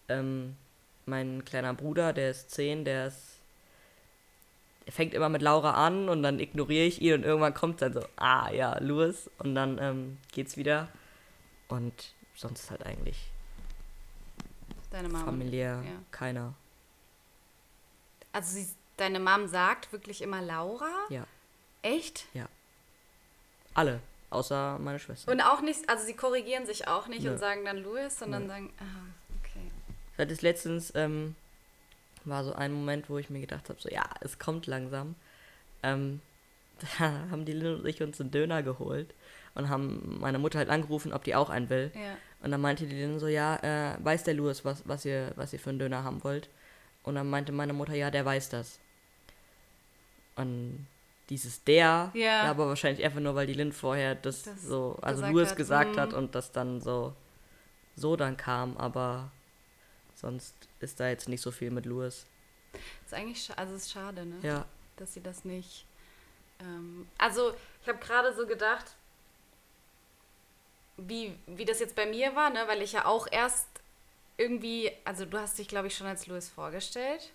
B: Ähm, mein kleiner Bruder, der ist zehn, der ist. Er fängt immer mit Laura an und dann ignoriere ich ihn und irgendwann kommt dann so, ah ja, Louis. Und dann ähm, geht's wieder. Und sonst halt eigentlich
A: Deine Mama.
B: familiär
A: ja.
B: keiner.
A: Also sie, deine Mom sagt wirklich immer Laura?
B: Ja.
A: Echt?
B: Alle, außer meine Schwester.
A: Und auch nicht, also sie korrigieren sich auch nicht
B: Nö.
A: und sagen dann Louis, sondern
B: Nö.
A: sagen, ah, okay.
B: Hatte es letztens, ähm, war so ein Moment, wo ich mir gedacht habe, so ja, es kommt langsam. Ähm, da haben die Lynn und ich uns einen Döner geholt und haben meine Mutter halt angerufen, ob die auch einen will.
A: Ja.
B: Und dann meinte die Lynn so, ja, äh, weiß der Louis, was, was, ihr, was ihr für einen Döner haben wollt? Und dann meinte meine Mutter, ja, der weiß das. Und dieses der,
A: Ja.
B: aber wahrscheinlich einfach nur, weil die Lynn vorher das,
A: Das
B: so, also Louis
A: hat,
B: gesagt
A: mhm.
B: hat und das dann so, so dann kam, aber sonst ist da jetzt nicht so viel mit Louis.
A: Ist eigentlich, also ist schade, ne?
B: Ja,
A: Dass sie das nicht. Ähm, also, ich habe gerade so gedacht, wie, wie das jetzt bei mir war, ne? Weil ich ja auch erst irgendwie, also du hast dich, glaube ich, schon als Louis vorgestellt.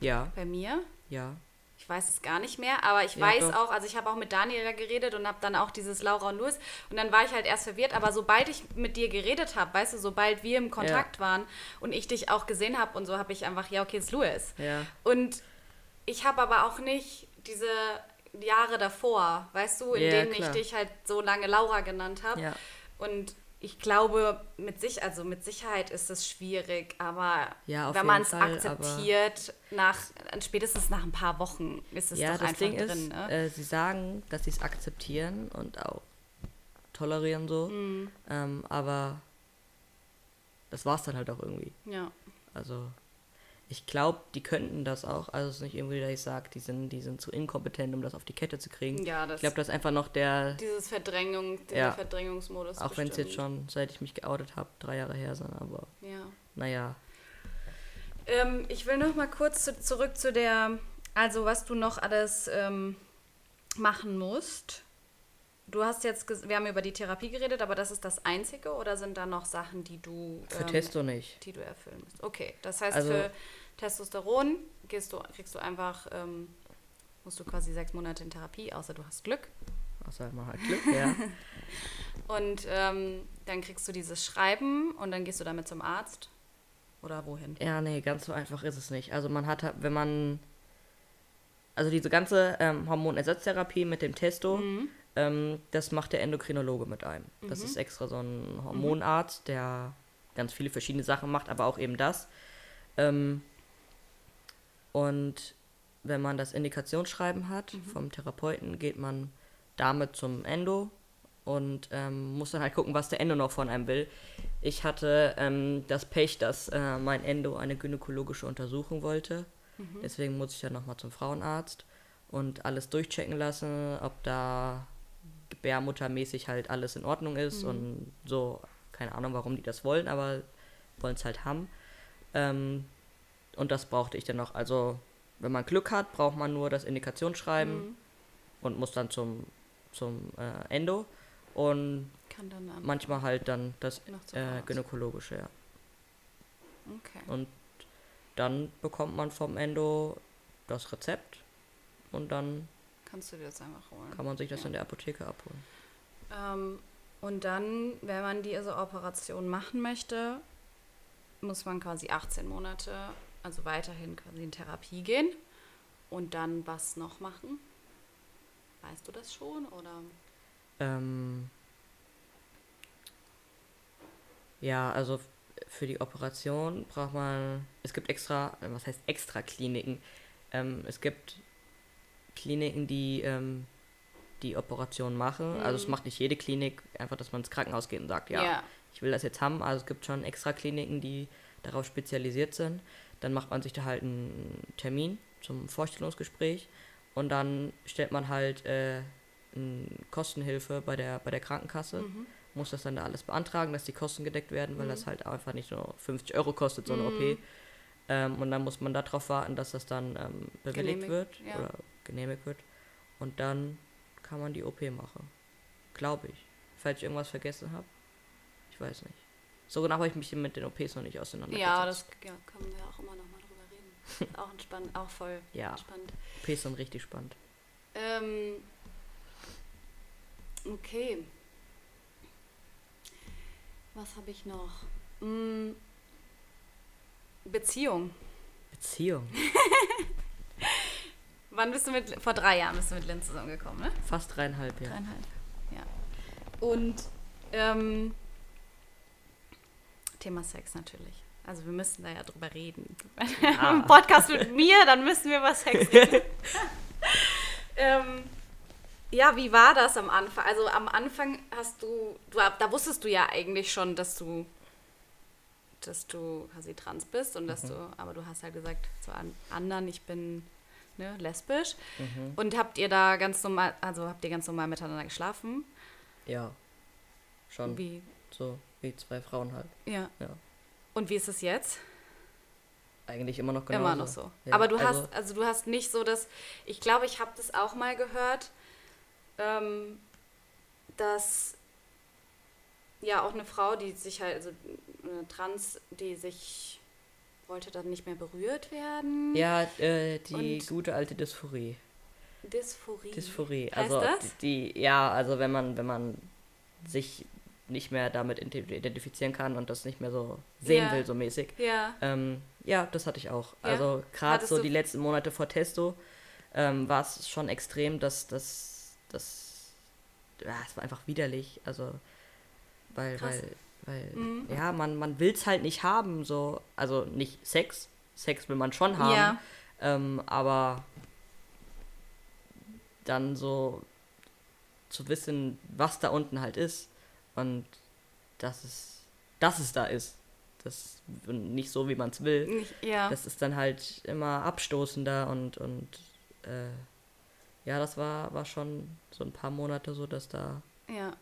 B: ja,
A: Bei mir.
B: ja.
A: Ich weiß es gar nicht mehr, aber ich
B: Ja,
A: weiß
B: doch.
A: auch, also ich habe auch mit Daniel da geredet und habe dann auch dieses Laura und Louis und dann war ich halt erst verwirrt, aber sobald ich mit dir geredet habe, weißt du, sobald wir im Kontakt waren und ich dich auch gesehen habe und so, habe ich einfach, ja, okay, ist Louis.
B: Ja,
A: Und ich habe aber auch nicht diese Jahre davor, weißt du, in
B: Ja,
A: denen
B: klar.
A: ich dich halt so lange Laura genannt habe.
B: ja.
A: Und ich glaube, mit sich, also mit Sicherheit ist es schwierig, aber
B: Ja,
A: wenn man es akzeptiert, nach spätestens nach ein paar Wochen ist es
B: ja,
A: doch
B: das
A: einfach
B: Ding
A: drin.
B: ist,
A: ne?
B: äh, sie sagen, dass sie es akzeptieren und auch tolerieren so,
A: Mhm.
B: ähm, aber das war's dann halt auch irgendwie.
A: ja.
B: Also Ich glaube, die könnten das auch. Also es ist nicht irgendwie, dass ich sage, die sind, die sind zu inkompetent, um das auf die Kette zu kriegen.
A: Ja, das
B: ich glaube, das ist einfach noch der,
A: dieses Verdrängung, dieser
B: Ja.
A: Verdrängungsmodus.
B: auch wenn es jetzt schon, seit ich mich geoutet habe, drei Jahre her sind, aber
A: Ja.
B: naja.
A: Ähm, ich will noch mal kurz zu, zurück zu der, also was du noch alles ähm, machen musst. Du hast jetzt, wir haben über die Therapie geredet, aber das ist das Einzige oder sind da noch Sachen, die du,
B: Für
A: ähm,
B: Testo nicht.
A: die du erfüllen musst? Okay, das heißt
B: Also-
A: für Testosteron gehst du, kriegst du einfach, ähm, musst du quasi sechs Monate in Therapie, außer du hast Glück.
B: Außer man hat Glück, ja.
A: Und ähm, dann kriegst du dieses Schreiben und dann gehst du damit zum Arzt. Oder wohin?
B: Ja, nee, ganz so einfach ist es nicht. Also man hat, halt- wenn man, also diese ganze ähm, Hormonersatztherapie mit dem Testo,
A: Mhm.
B: Ähm, das macht der Endokrinologe mit einem. Das ist extra so ein Hormonarzt, der ganz viele verschiedene Sachen macht, aber auch eben das. Ähm, und wenn man das Indikationsschreiben hat vom Therapeuten, geht man damit zum Endo und ähm, muss dann halt gucken, was der Endo noch von einem will. Ich hatte ähm, das Pech, dass äh, mein Endo eine gynäkologische Untersuchung wollte. Deswegen muss ich dann nochmal zum Frauenarzt und alles durchchecken lassen, ob da gebärmuttermäßig halt alles in Ordnung ist und so. Keine Ahnung, warum die das wollen, aber wollen es halt haben. Ähm, und das brauchte ich dann noch. Also, wenn man Glück hat, braucht man nur das Indikationsschreiben
A: Mhm.
B: und muss dann zum, zum äh, Endo. Und manchmal halt dann das äh, gynäkologische, ja.
A: Okay.
B: Und dann bekommt man vom Endo das Rezept und dann
A: Kannst du dir das einfach holen.
B: kann man sich das
A: Ja.
B: in der Apotheke abholen.
A: Ähm, und dann, wenn man diese Operation machen möchte, muss man quasi 18 Monate, also weiterhin quasi in Therapie gehen und dann was noch machen? Weißt du das schon oder?
B: Ähm, ja, also für die Operation braucht man, es gibt extra, was heißt extra Kliniken? Ähm, es gibt Kliniken, die ähm, die Operation machen. Also es
A: Mhm.
B: macht nicht jede Klinik, einfach, dass man ins Krankenhaus geht und sagt, ja, ich will das jetzt haben. Also es gibt schon extra Kliniken, die darauf spezialisiert sind. Dann macht man sich da halt einen Termin zum Vorstellungsgespräch und dann stellt man halt äh, eine Kostenhilfe bei der, bei der Krankenkasse.
A: Mhm.
B: Muss das dann da alles beantragen, dass die Kosten gedeckt werden, weil
A: Mhm.
B: das halt einfach nicht nur 50 Euro kostet, so eine
A: Mhm.
B: OP. Ähm, und dann muss man darauf warten, dass das dann ähm, bewilligt
A: Genehmigt,
B: wird
A: ja.
B: oder genehmigt wird. Und dann kann man die OP machen. Glaube ich. Falls ich irgendwas vergessen habe. Ich weiß nicht. So genau habe ich mich mit den OPs noch nicht auseinandergesetzt.
A: Ja, das ja, können wir auch immer noch mal drüber reden. Auch entspannt, auch voll
B: Ja.
A: spannend.
B: OPs sind richtig spannend.
A: Ähm, okay. Was habe ich noch? Mm, Beziehung.
B: Beziehung.
A: Wann bist du mit, vor drei Jahren bist du mit Lynn zusammengekommen, ne?
B: Fast dreieinhalb, ja.
A: Dreieinhalb. Ja. Und ähm, Thema Sex natürlich. Also wir müssen da ja drüber reden.
B: Ja.
A: Im Podcast mit mir, dann müssen wir über Sex reden. ähm, ja, wie war das am Anfang? Also am Anfang hast du, du, da wusstest du ja eigentlich schon, dass du, dass du quasi trans bist und dass du, aber du hast halt gesagt zu an, anderen, ich bin ne, lesbisch.
B: Mhm.
A: Und habt ihr da ganz normal, also habt ihr ganz normal miteinander geschlafen?
B: Ja. Schon
A: Wie?
B: so wie zwei Frauen halt.
A: Ja.
B: Ja.
A: Und wie ist es jetzt?
B: Eigentlich immer noch genau
A: Immer noch so.
B: Ja,
A: Aber du
B: also-
A: hast, also du hast nicht so das, ich glaube, ich habe das auch mal gehört, ähm, dass ja auch eine Frau, die sich halt, also eine Trans, die sich wollte dann nicht mehr berührt werden.
B: Ja, äh, die
A: Und-
B: gute alte Dysphorie.
A: Dysphorie.
B: Dysphorie.
A: Heißt
B: also
A: das?
B: die, ja, also wenn man, wenn man sich nicht mehr damit ident- identifizieren kann und das nicht mehr so sehen
A: Ja.
B: will, so mäßig.
A: Ja.
B: Ähm, ja, das hatte ich auch.
A: Ja?
B: Also gerade so die letzten Monate vor Testo ähm, war es schon extrem, dass das, das, ja, es war einfach widerlich. Also, weil,
A: Krass.
B: weil, weil,
A: Mhm.
B: ja, man, man will es halt nicht haben, so, also nicht Sex. Sex will man schon haben.
A: Ja.
B: Ähm, aber dann so zu wissen, was da unten halt ist und dass es, dass es da ist. das nicht so, wie man es will.
A: Nicht, ja.
B: Das ist dann halt immer abstoßender und, und äh, ja, das war, war schon so ein paar Monate so, dass da.
A: Ja.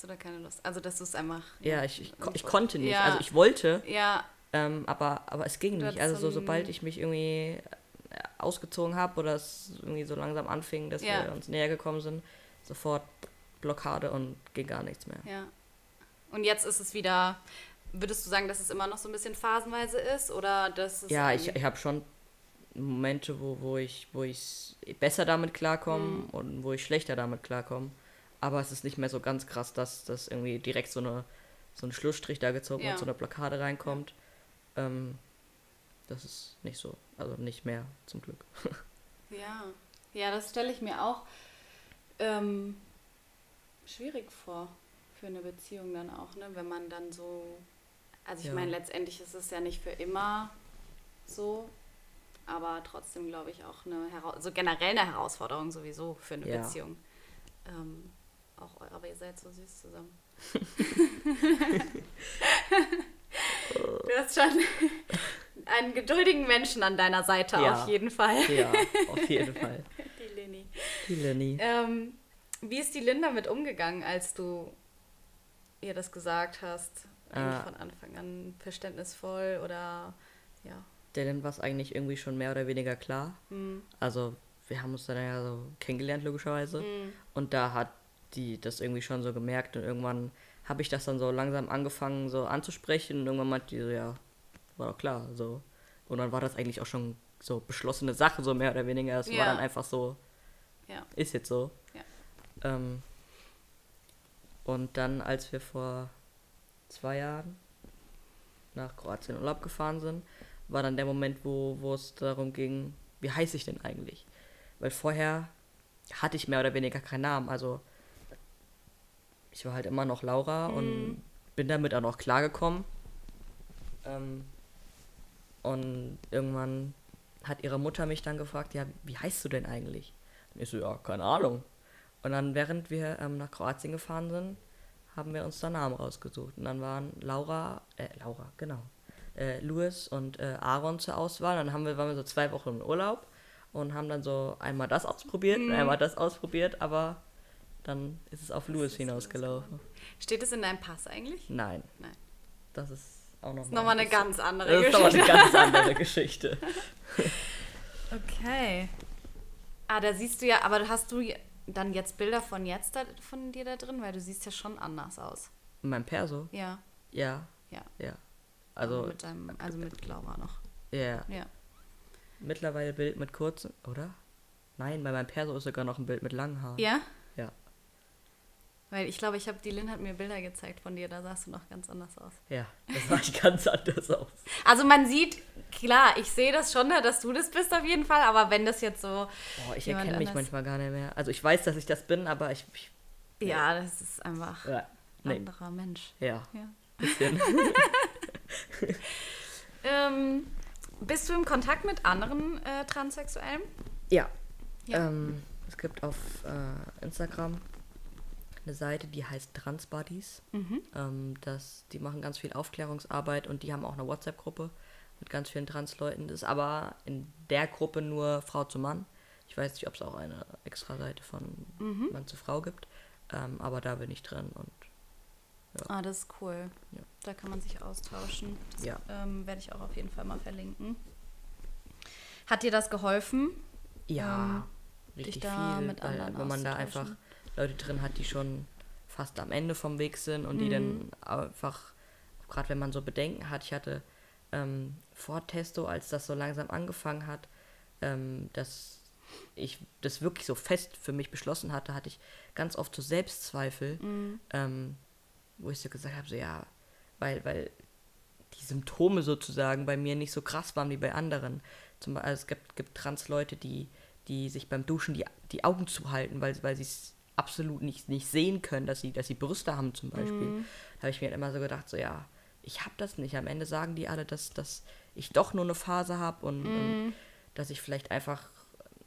A: Du da keine Lust. Also dass du es einfach.
B: Ja, ich, ich, ich konnte nicht.
A: Ja.
B: Also ich wollte,
A: Ja,
B: ähm, aber, aber es ging nicht. Also so, sobald ich mich irgendwie äh, ausgezogen habe oder es irgendwie so langsam anfing, dass
A: Ja.
B: wir uns näher gekommen sind, sofort Blockade und ging gar nichts mehr.
A: ja. Und jetzt ist es wieder. Würdest du sagen, dass es immer noch so ein bisschen phasenweise ist? Oder dass.
B: Ja, ich, ich habe schon Momente, wo, wo ich wo ich besser damit klarkomme
A: Mhm.
B: und wo ich schlechter damit klarkomme. Aber es ist nicht mehr so ganz krass, dass, dass irgendwie direkt so, eine, so ein Schlussstrich da gezogen
A: Ja.
B: und so eine Blockade reinkommt. Ähm, das ist nicht so. Also nicht mehr, zum Glück.
A: Ja, ja, das stelle ich mir auch ähm, schwierig vor für eine Beziehung dann auch, ne? Wenn man dann so, also ich
B: Ja.
A: meine, letztendlich ist es ja nicht für immer so, aber trotzdem glaube ich auch eine Hera so generell eine Herausforderung sowieso für eine
B: Ja.
A: Beziehung. Ähm, auch aber ihr seid so süß zusammen. du hast schon einen geduldigen Menschen an deiner Seite
B: Ja.
A: auf jeden Fall.
B: ja, auf jeden Fall.
A: Die Leni.
B: Die Lenny.
A: Ähm, wie ist die Linda mit umgegangen, als du ihr das gesagt hast? Eigentlich
B: Äh.
A: von Anfang an verständnisvoll oder ja.
B: Denn war es eigentlich irgendwie schon mehr oder weniger klar.
A: Hm.
B: Also wir haben uns dann ja so kennengelernt, logischerweise.
A: Hm.
B: Und da hat die das irgendwie schon so gemerkt und irgendwann habe ich das dann so langsam angefangen so anzusprechen und irgendwann meinte die so, ja, war doch klar, so. Und dann war das eigentlich auch schon so beschlossene Sache, so mehr oder weniger. Es
A: Ja.
B: war dann einfach so,
A: Ja.
B: ist jetzt so.
A: Ja.
B: Ähm, und dann, als wir vor zwei Jahren nach Kroatien Urlaub gefahren sind, war dann der Moment, wo, wo es darum ging, wie heiße ich denn eigentlich? Weil vorher hatte ich mehr oder weniger keinen Namen. Also ich war halt immer noch Laura und bin damit auch noch klargekommen. Ähm, und irgendwann hat ihre Mutter mich dann gefragt, ja, wie heißt du denn eigentlich? Und ich so, ja, keine Ahnung. Und dann, während wir ähm, nach Kroatien gefahren sind, haben wir uns da Namen rausgesucht. Und dann waren Laura, äh, Laura, genau, äh, Louis und äh, Aaron zur Auswahl. Dann haben wir, waren wir so zwei Wochen im Urlaub und haben dann so einmal das ausprobiert und einmal das ausprobiert, aber dann ist es auf Louis hinausgelaufen.
A: Steht es in deinem Pass eigentlich?
B: Nein,
A: Nein.
B: das ist auch noch
A: nochmal eine ganz andere
B: das ist nochmal
A: Geschichte.
B: eine ganz andere Geschichte.
A: Okay. Ah, da siehst du ja, aber hast du dann jetzt Bilder von jetzt da, von dir da drin? Weil du siehst ja schon anders aus.
B: Mein Perso?
A: Ja.
B: Ja,
A: Ja.
B: ja. Also,
A: mit deinem, also mit Laura noch.
B: ja.
A: Ja.
B: Mittlerweile Bild mit kurzen, oder? Nein, bei meinem Perso ist sogar noch ein Bild mit langen Haaren.
A: Ja?
B: Ja.
A: Weil ich glaube, ich habe die Lynn hat mir Bilder gezeigt von dir, da sahst du noch ganz anders aus.
B: Ja, das sah ich ganz anders aus.
A: Also man sieht, klar, ich sehe das schon, ne, dass du das bist auf jeden Fall, aber wenn das jetzt so,
B: Boah, ich erkenne mich manchmal gar nicht mehr. Also ich weiß, dass ich das bin, aber ich. ich
A: ja, das ist einfach
B: ja,
A: ein
B: nee.
A: anderer Mensch.
B: Ja,
A: Ja.
B: bisschen.
A: Ähm, bist du im Kontakt mit anderen äh, Transsexuellen?
B: ja.
A: Ja.
B: Ähm, es gibt auf äh, Instagram eine Seite, die heißt Transbuddies.
A: Mhm.
B: Ähm, das, die machen ganz viel Aufklärungsarbeit und die haben auch eine WhatsApp-Gruppe mit ganz vielen Trans-Leuten. Das ist aber in der Gruppe nur Frau zu Mann. Ich weiß nicht, ob es auch eine extra Seite von
A: Mhm.
B: Mann zu Frau gibt. Ähm, aber da bin ich drin und
A: Ah, das ist cool.
B: Ja.
A: Da kann man sich austauschen. Das
B: Ja.
A: ähm, werde ich auch auf jeden Fall mal verlinken. Hat dir das geholfen?
B: ja,
A: Ähm,
B: richtig
A: dich da
B: viel.
A: mit
B: weil, wenn man da einfach. Leute drin hat, die schon fast am Ende vom Weg sind und die
A: Mhm.
B: dann einfach, gerade wenn man so Bedenken hat, ich hatte ähm, vor Testo, als das so langsam angefangen hat, ähm, dass ich das wirklich so fest für mich beschlossen hatte, hatte ich ganz oft so Selbstzweifel,
A: Mhm.
B: ähm, wo ich so gesagt habe, so ja, weil, weil die Symptome sozusagen bei mir nicht so krass waren wie bei anderen. Zum Beispiel, also es gibt, gibt Trans-Leute, die, die sich beim Duschen die, die Augen zuhalten, weil, weil sie es absolut nicht, nicht sehen können, dass sie, dass sie Brüste haben zum Beispiel. Da habe ich mir halt immer so gedacht, so ja, ich habe das nicht. Am Ende sagen die alle, dass, dass ich doch nur eine Phase habe und, und dass ich vielleicht einfach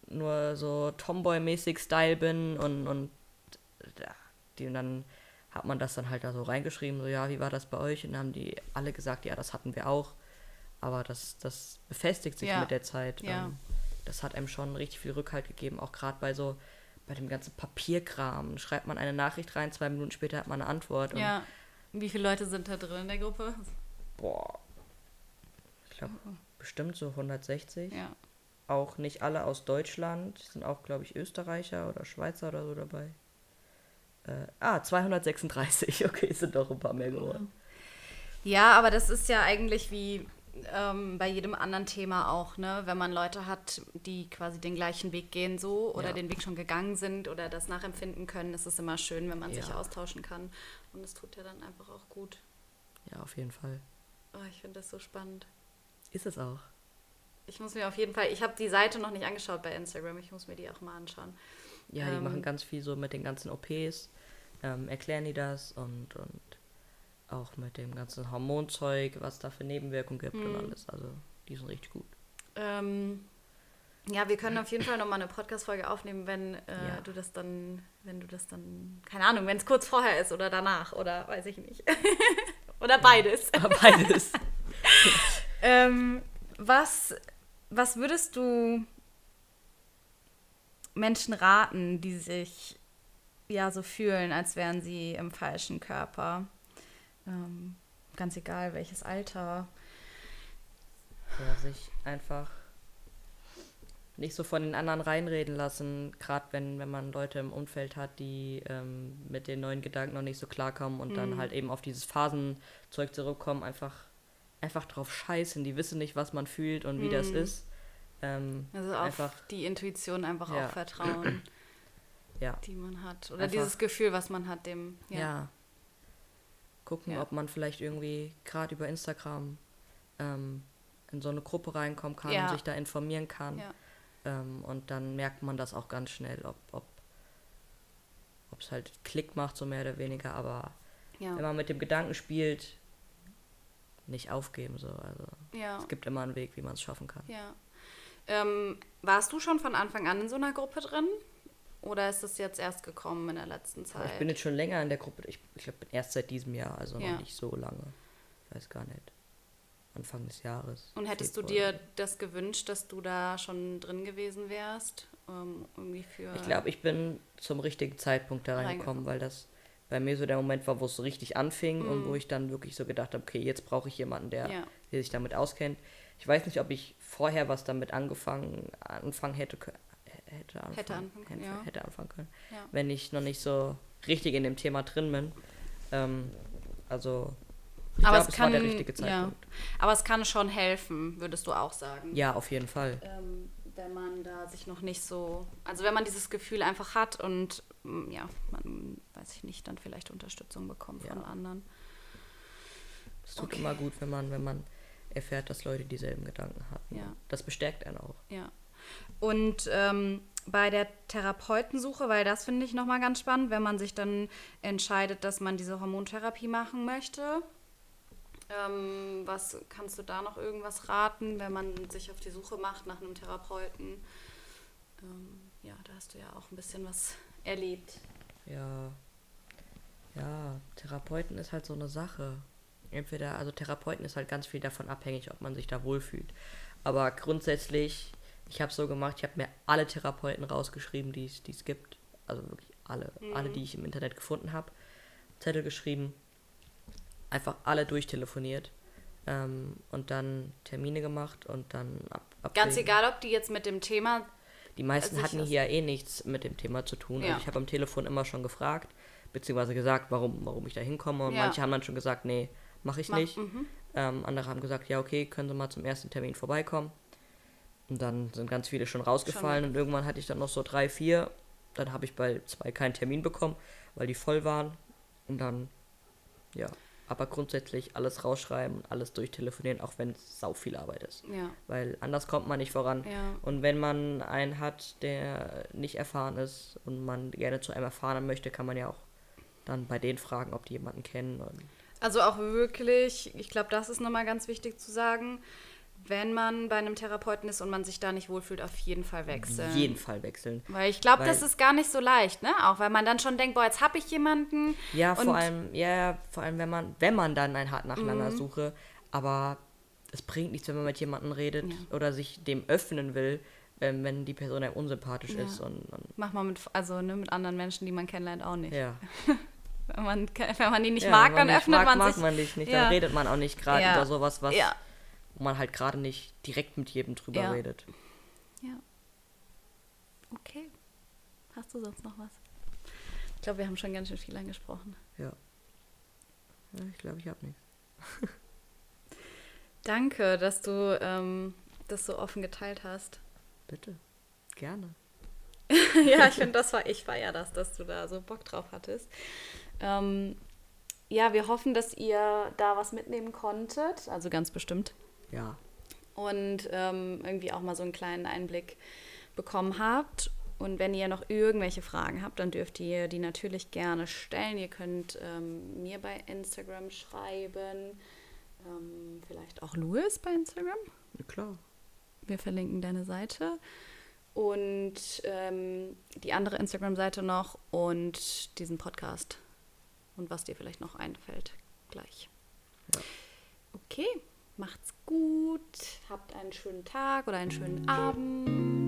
B: nur so Tomboy-mäßig Style bin und, und die, und dann hat man das dann halt da so reingeschrieben, so ja, wie war das bei euch? Und dann haben die alle gesagt, ja, das hatten wir auch. Aber das, das befestigt sich
A: Ja.
B: mit der Zeit.
A: Ja.
B: Ähm, das hat einem schon richtig viel Rückhalt gegeben, auch gerade bei so, bei dem ganzen Papierkram. Schreibt man eine Nachricht rein, zwei Minuten später hat man eine Antwort. Und,
A: Ja. Wie viele Leute sind da drin in der Gruppe?
B: Boah. Ich glaube, bestimmt so 160.
A: Ja.
B: Auch nicht alle aus Deutschland. Es sind auch, glaube ich, Österreicher oder Schweizer oder so dabei. Äh, ah, 236. Okay, es sind doch ein paar mehr geworden.
A: Ja, aber das ist ja eigentlich wie ähm, bei jedem anderen Thema auch, ne? Wenn man Leute hat, die quasi den gleichen Weg gehen so oder
B: Ja.
A: den Weg schon gegangen sind oder das nachempfinden können, ist es immer schön, wenn man sich
B: Ja.
A: austauschen kann. Und es tut ja dann einfach auch gut.
B: Ja, auf jeden Fall.
A: Oh, ich finde das so spannend.
B: Ist es auch.
A: Ich muss mir auf jeden Fall, ich habe die Seite noch nicht angeschaut bei Instagram, ich muss mir die auch mal anschauen.
B: Ja, die
A: Ähm.
B: machen ganz viel so mit den ganzen OPs. Ähm, erklären die das und, und auch mit dem ganzen Hormonzeug, was da für Nebenwirkungen gibt und
A: Mhm.
B: alles. Also, die sind richtig gut.
A: Ähm, ja, wir können auf jeden Fall nochmal eine Podcast-Folge aufnehmen, wenn äh,
B: Ja.
A: du das dann, wenn du das dann, keine Ahnung, wenn es kurz vorher ist oder danach oder weiß ich nicht. oder beides.
B: Aber beides.
A: Ähm, was, was würdest du Menschen raten, die sich ja so fühlen, als wären sie im falschen Körper? Ähm, ganz egal, welches Alter.
B: ja, sich einfach nicht so von den anderen reinreden lassen, gerade wenn, wenn man Leute im Umfeld hat, die ähm, mit den neuen Gedanken noch nicht so klarkommen und dann
A: Mhm.
B: halt eben auf dieses Phasenzeug zurückkommen, einfach, einfach drauf scheißen. Die wissen nicht, was man fühlt und wie das
A: Mhm.
B: ist. Ähm,
A: Also auf
B: einfach,
A: die Intuition einfach
B: Ja.
A: auch vertrauen,
B: ja,
A: die man hat. Oder
B: Einfach-
A: dieses Gefühl, was man hat, dem.
B: ja.
A: Ja.
B: Gucken,
A: Ja.
B: ob man vielleicht irgendwie gerade über Instagram ähm, in so eine Gruppe reinkommen kann
A: Ja.
B: und sich da informieren kann.
A: Ja.
B: Ähm, und dann merkt man das auch ganz schnell, ob ob es halt Klick macht, so mehr oder weniger. Aber wenn man mit dem Gedanken spielt, nicht aufgeben. So. Also es gibt immer einen Weg, wie man es schaffen kann.
A: ja. Ähm, warst du schon von Anfang an in so einer Gruppe drin? Oder ist das jetzt erst gekommen in der letzten Zeit?
B: ich bin jetzt schon länger in der Gruppe. Ich, ich glaube, erst seit diesem Jahr, also
A: Ja.
B: noch nicht so lange. Ich weiß gar nicht. Anfang des Jahres.
A: Und hättest du
B: Februar.
A: dir das gewünscht, dass du da schon drin gewesen wärst? Ähm, irgendwie für.
B: Ich glaube, ich bin zum richtigen Zeitpunkt da reingekommen,
A: Reingekommen.
B: weil das bei mir so der Moment war, wo es so richtig anfing und
A: Mhm.
B: wo ich dann wirklich so gedacht habe, okay, jetzt brauche ich jemanden, der,
A: Ja.
B: der sich damit auskennt. Ich weiß nicht, ob ich vorher was damit angefangen anfangen hätte. Hätte anfangen,
A: Hätte anfangen können,
B: hätte,
A: ja.
B: hätte anfangen können,
A: Ja.
B: wenn ich noch nicht so richtig in dem Thema drin bin. Ähm, also, ich
A: Aber
B: glaube,
A: es
B: es war der
A: kann-
B: richtige
A: ja.
B: Zeitpunkt.
A: Aber es kann schon helfen, würdest du auch sagen.
B: Ja, auf jeden Fall.
A: Ähm, wenn man da sich noch nicht so. Also, wenn man dieses Gefühl einfach hat und mm, ja, man, weiß ich nicht, dann vielleicht Unterstützung bekommt von
B: Ja.
A: anderen.
B: Es tut
A: Okay.
B: immer gut, wenn man, wenn man erfährt, dass Leute dieselben Gedanken hatten.
A: Ja.
B: Das bestärkt einen auch.
A: Ja. Und ähm, bei der Therapeutensuche, weil das finde ich nochmal ganz spannend, wenn man sich dann entscheidet, dass man diese Hormontherapie machen möchte. Ähm, was kannst du da noch irgendwas raten, wenn man sich auf die Suche macht nach einem Therapeuten? Ähm, ja, da hast du ja auch ein bisschen was erlebt.
B: Ja. Ja, Therapeuten ist halt so eine Sache. Entweder, also Therapeuten ist halt ganz viel davon abhängig, ob man sich da wohlfühlt. Aber grundsätzlich, ich habe so gemacht, ich habe mir alle Therapeuten rausgeschrieben, die es gibt. Also wirklich alle. Alle, die ich im Internet gefunden habe. Zettel geschrieben. Einfach alle durchtelefoniert. Ähm, und dann Termine gemacht und dann ab.
A: Ganz
B: abwägen.
A: egal, ob die jetzt mit dem Thema.
B: Die meisten
A: Also
B: hatten hier eh nichts mit dem Thema zu tun.
A: Ja.
B: Also ich habe am Telefon immer schon gefragt, beziehungsweise gesagt, warum, warum ich da hinkomme. Und
A: Ja.
B: manche haben dann schon gesagt, nee, mache ich
A: Ma-
B: nicht.
A: Mhm.
B: Ähm, andere haben gesagt, ja, okay, können Sie mal zum ersten Termin vorbeikommen. Und dann sind ganz viele schon rausgefallen und irgendwann hatte ich dann noch so drei, vier. Dann habe ich bei zwei keinen Termin bekommen, weil die voll waren. Und dann, ja. Aber grundsätzlich alles rausschreiben, alles durchtelefonieren, auch wenn es sau viel Arbeit ist.
A: Ja,
B: Weil anders kommt man nicht voran.
A: ja.
B: Und wenn man einen hat, der nicht erfahren ist und man gerne zu einem Erfahrenen möchte, kann man ja auch dann bei denen fragen, ob die jemanden kennen. Und
A: Also auch wirklich, ich glaube, das ist nochmal ganz wichtig zu sagen, wenn man bei einem Therapeuten ist und man sich da nicht wohlfühlt, auf jeden Fall wechseln.
B: Auf jeden Fall wechseln.
A: Weil ich glaube, das ist gar nicht so leicht, ne? Auch weil man dann schon denkt, boah, jetzt habe ich jemanden.
B: Ja, vor allem, ja, ja, vor allem, wenn man, wenn man dann ein hart nacheinander
A: Mhm.
B: suche, aber es bringt nichts, wenn man mit jemandem redet oder sich dem öffnen will, ähm, wenn die Person einem unsympathisch
A: Ja.
B: ist und, und
A: Mach mal mit, also ne, mit anderen Menschen, die man kennenlernt, auch nicht.
B: ja.
A: Wenn, man, wenn man die nicht
B: ja,
A: mag, dann öffnet
B: mag,
A: man
B: mag
A: sich.
B: man dich nicht,
A: Ja.
B: dann redet man auch nicht gerade
A: Ja.
B: über sowas, was
A: Ja.
B: Wo man halt gerade nicht direkt mit jedem drüber
A: Ja.
B: redet.
A: ja. Okay. Hast du sonst noch was? Ich glaube, wir haben schon ganz schön viel angesprochen.
B: Ja. Ja, ich glaube, ich habe nichts.
A: Danke, dass du ähm, das so offen geteilt hast.
B: Bitte. Gerne.
A: ja, ich finde, das war, ich feier das, dass du da so Bock drauf hattest. Ähm, ja, wir hoffen, dass ihr da was mitnehmen konntet, also ganz bestimmt.
B: Ja.
A: Und ähm, irgendwie auch mal so einen kleinen Einblick bekommen habt. Und wenn ihr noch irgendwelche Fragen habt, dann dürft ihr die natürlich gerne stellen. Ihr könnt ähm, mir bei Instagram schreiben, ähm, vielleicht auch Louis bei Instagram.
B: ja klar.
A: Wir verlinken deine Seite und ähm, die andere Instagram-Seite noch und diesen Podcast und was dir vielleicht noch einfällt gleich.
B: Ja.
A: Okay, macht's gut, habt einen schönen Tag oder einen schönen Abend